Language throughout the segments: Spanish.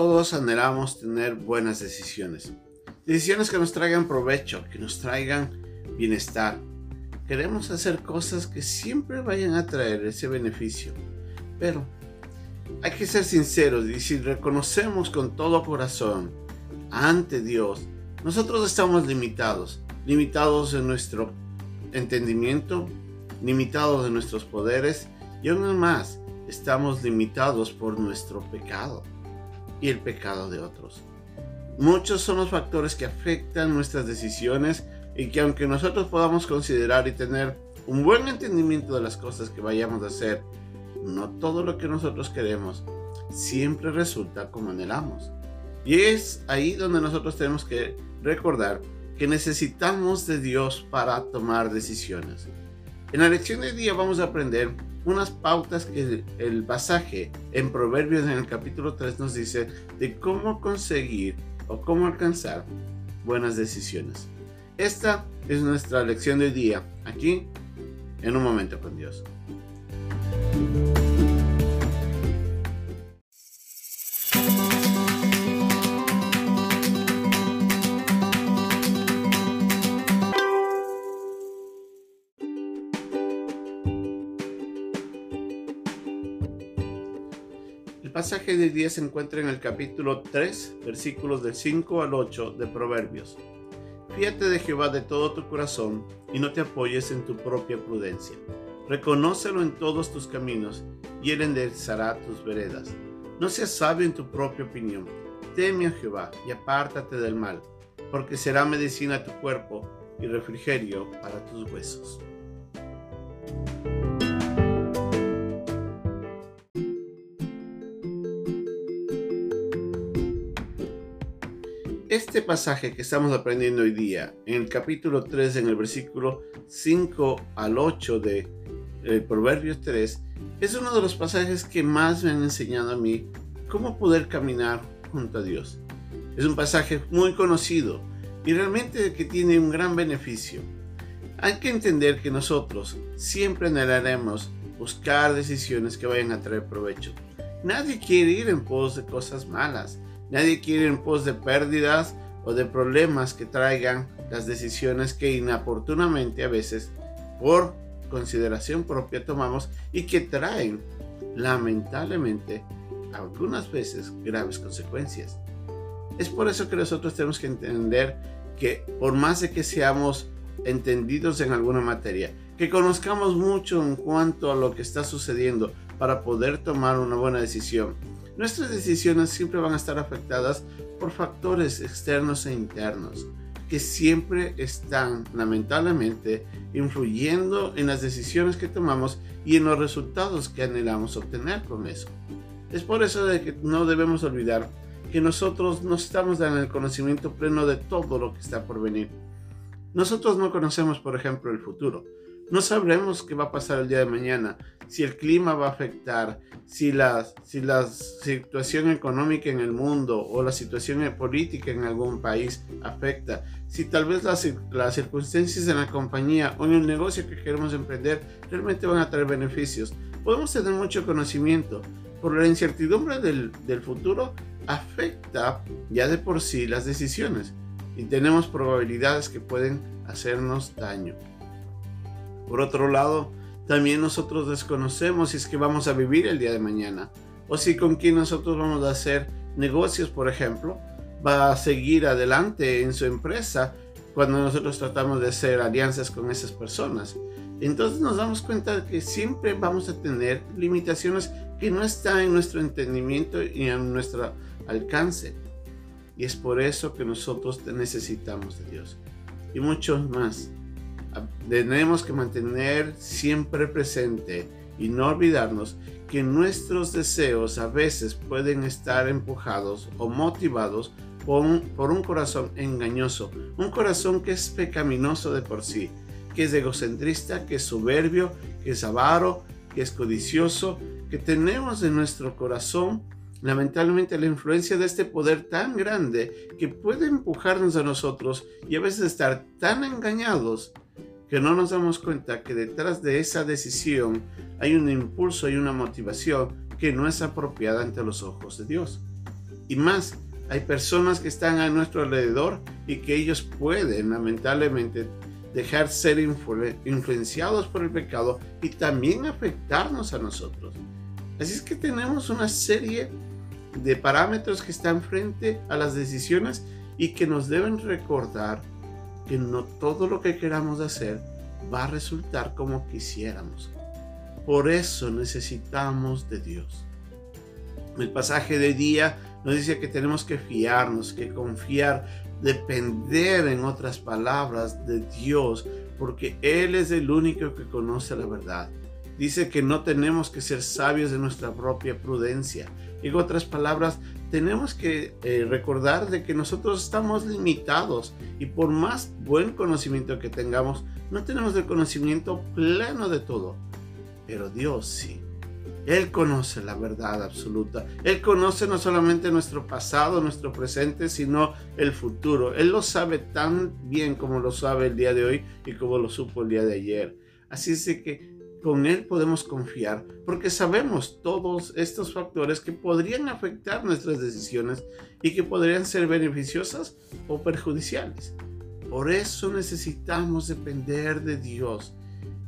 todos anhelamos tener buenas decisiones. Decisiones que nos traigan provecho, que nos traigan bienestar. Queremos hacer cosas que siempre vayan a traer ese beneficio. Pero hay que ser sinceros y si reconocemos con todo corazón ante Dios, nosotros estamos limitados, limitados en nuestro entendimiento, limitados en nuestros poderes y aún más estamos limitados por nuestro pecado y el pecado de otros. Muchos son los factores que afectan nuestras decisiones y que aunque nosotros podamos considerar y tener un buen entendimiento de las cosas que vayamos a hacer, no todo lo que nosotros queremos siempre resulta como anhelamos. Y es ahí donde nosotros tenemos que recordar que necesitamos de Dios para tomar decisiones. En la lección de día vamos a aprender unas pautas que el pasaje en Proverbios en el capítulo 3 nos dice de cómo conseguir o cómo alcanzar buenas decisiones. Esta es nuestra lección de día aquí en un momento con Dios. El pasaje de día se encuentra en el capítulo 3, versículos del 5 al 8 de Proverbios. Fíate de Jehová de todo tu corazón y no te apoyes en tu propia prudencia. Reconócelo en todos tus caminos y él enderezará tus veredas. No seas sabio en tu propia opinión. Teme a Jehová y apártate del mal, porque será medicina a tu cuerpo y refrigerio para tus huesos. Este pasaje que estamos aprendiendo hoy día, en el capítulo 3, en el versículo 5 al 8 de eh, Proverbios 3, es uno de los pasajes que más me han enseñado a mí cómo poder caminar junto a Dios. Es un pasaje muy conocido y realmente que tiene un gran beneficio. Hay que entender que nosotros siempre anhelaremos buscar decisiones que vayan a traer provecho. Nadie quiere ir en pos de cosas malas. Nadie quiere en pos de pérdidas o de problemas que traigan las decisiones que inoportunamente a veces por consideración propia tomamos y que traen lamentablemente algunas veces graves consecuencias. Es por eso que nosotros tenemos que entender que por más de que seamos entendidos en alguna materia, que conozcamos mucho en cuanto a lo que está sucediendo para poder tomar una buena decisión, Nuestras decisiones siempre van a estar afectadas por factores externos e internos que siempre están lamentablemente influyendo en las decisiones que tomamos y en los resultados que anhelamos obtener con eso. Es por eso que no debemos olvidar que nosotros no estamos dando el conocimiento pleno de todo lo que está por venir. Nosotros no conocemos, por ejemplo, el futuro. No sabremos qué va a pasar el día de mañana, si el clima va a afectar, si la, si la situación económica en el mundo o la situación política en algún país afecta, si tal vez las, las circunstancias en la compañía o en el negocio que queremos emprender realmente van a traer beneficios. Podemos tener mucho conocimiento, por la incertidumbre del, del futuro afecta ya de por sí las decisiones y tenemos probabilidades que pueden hacernos daño. Por otro lado, también nosotros desconocemos si es que vamos a vivir el día de mañana o si con quien nosotros vamos a hacer negocios, por ejemplo, va a seguir adelante en su empresa cuando nosotros tratamos de hacer alianzas con esas personas. Entonces nos damos cuenta que siempre vamos a tener limitaciones que no están en nuestro entendimiento y en nuestro alcance. Y es por eso que nosotros necesitamos de Dios. Y muchos más tenemos que mantener siempre presente y no olvidarnos que nuestros deseos a veces pueden estar empujados o motivados por un, por un, corazón engañoso, un corazón que es pecaminoso de por sí, que es egocentrista, que es soberbio, que es avaro, que es codicioso, que tenemos en nuestro corazón lamentablemente la influencia de este poder tan grande que puede empujarnos a nosotros y a veces estar tan engañados que no nos damos cuenta que detrás de esa decisión hay un impulso y una motivación que no es apropiada ante los ojos de Dios. Y más, hay personas que están a nuestro alrededor y que ellos pueden lamentablemente dejar ser influenciados por el pecado y también afectarnos a nosotros. Así es que tenemos una serie de parámetros que están frente a las decisiones y que nos deben recordar que no todo lo que queramos hacer va a resultar como quisiéramos. Por eso necesitamos de Dios. El pasaje de día nos dice que tenemos que fiarnos, que confiar, depender en otras palabras de Dios, porque Él es el único que conoce la verdad. Dice que no tenemos que ser sabios de nuestra propia prudencia. En otras palabras, tenemos que eh, recordar de que nosotros estamos limitados y por más buen conocimiento que tengamos, no tenemos el conocimiento pleno de todo. Pero Dios sí. Él conoce la verdad absoluta. Él conoce no solamente nuestro pasado, nuestro presente, sino el futuro. Él lo sabe tan bien como lo sabe el día de hoy y como lo supo el día de ayer. Así es de que con Él podemos confiar porque sabemos todos estos factores que podrían afectar nuestras decisiones y que podrían ser beneficiosas o perjudiciales. Por eso necesitamos depender de Dios.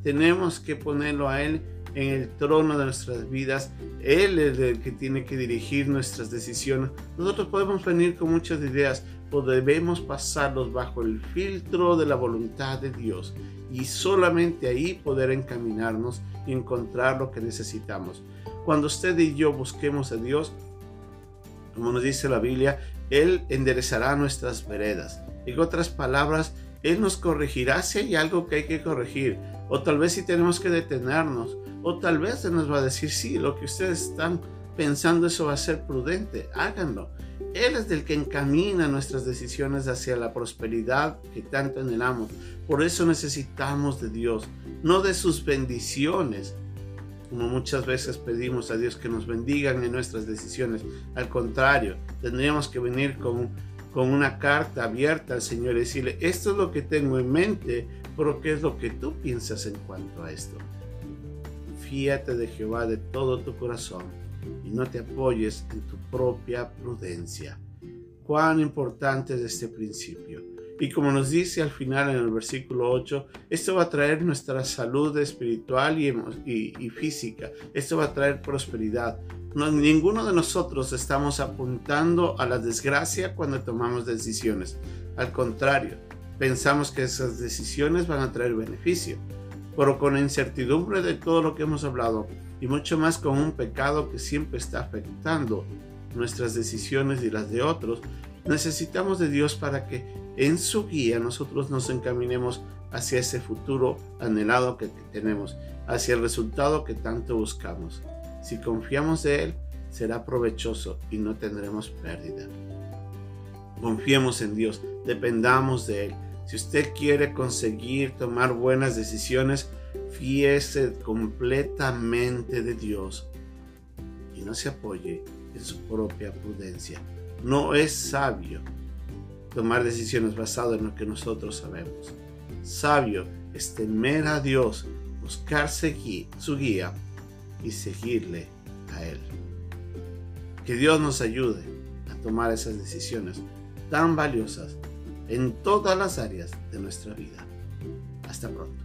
Tenemos que ponerlo a Él en el trono de nuestras vidas. Él es el que tiene que dirigir nuestras decisiones. Nosotros podemos venir con muchas ideas, pero debemos pasarlos bajo el filtro de la voluntad de Dios y solamente ahí poder encaminarnos y encontrar lo que necesitamos. Cuando usted y yo busquemos a Dios, como nos dice la Biblia, Él enderezará nuestras veredas. En otras palabras, Él nos corregirá si hay algo que hay que corregir, o tal vez si tenemos que detenernos, o tal vez Él nos va a decir, sí, lo que ustedes están pensando eso va a ser prudente, háganlo. Él es el que encamina nuestras decisiones hacia la prosperidad que tanto anhelamos. Por eso necesitamos de Dios, no de sus bendiciones, como muchas veces pedimos a Dios que nos bendigan en nuestras decisiones. Al contrario, tendríamos que venir con, con una carta abierta al Señor y decirle, esto es lo que tengo en mente, pero ¿qué es lo que tú piensas en cuanto a esto? Fíate de Jehová de todo tu corazón y no te apoyes en tu propia prudencia. Cuán importante es este principio. Y como nos dice al final en el versículo 8, esto va a traer nuestra salud espiritual y, física. Esto va a traer prosperidad. ninguno de nosotros estamos apuntando a la desgracia cuando tomamos decisiones. Al contrario, pensamos que esas decisiones van a traer beneficio. Pero con la incertidumbre de todo lo que hemos hablado, y mucho más con un pecado que siempre está afectando nuestras decisiones y las de otros, necesitamos de Dios para que en su guía nosotros nos encaminemos hacia ese futuro anhelado que, tenemos, hacia el resultado que tanto buscamos. Si confiamos de Él, será provechoso y no tendremos pérdida. Confiemos en Dios, dependamos de Él. Si usted quiere conseguir tomar buenas decisiones, fíese completamente de Dios y no se apoye en su propia prudencia. No es sabio tomar decisiones basadas en lo que nosotros sabemos. Sabio es temer a Dios, buscar su guía y seguirle a Él. Que Dios nos ayude a tomar esas decisiones tan valiosas en todas las áreas de nuestra vida. Hasta pronto.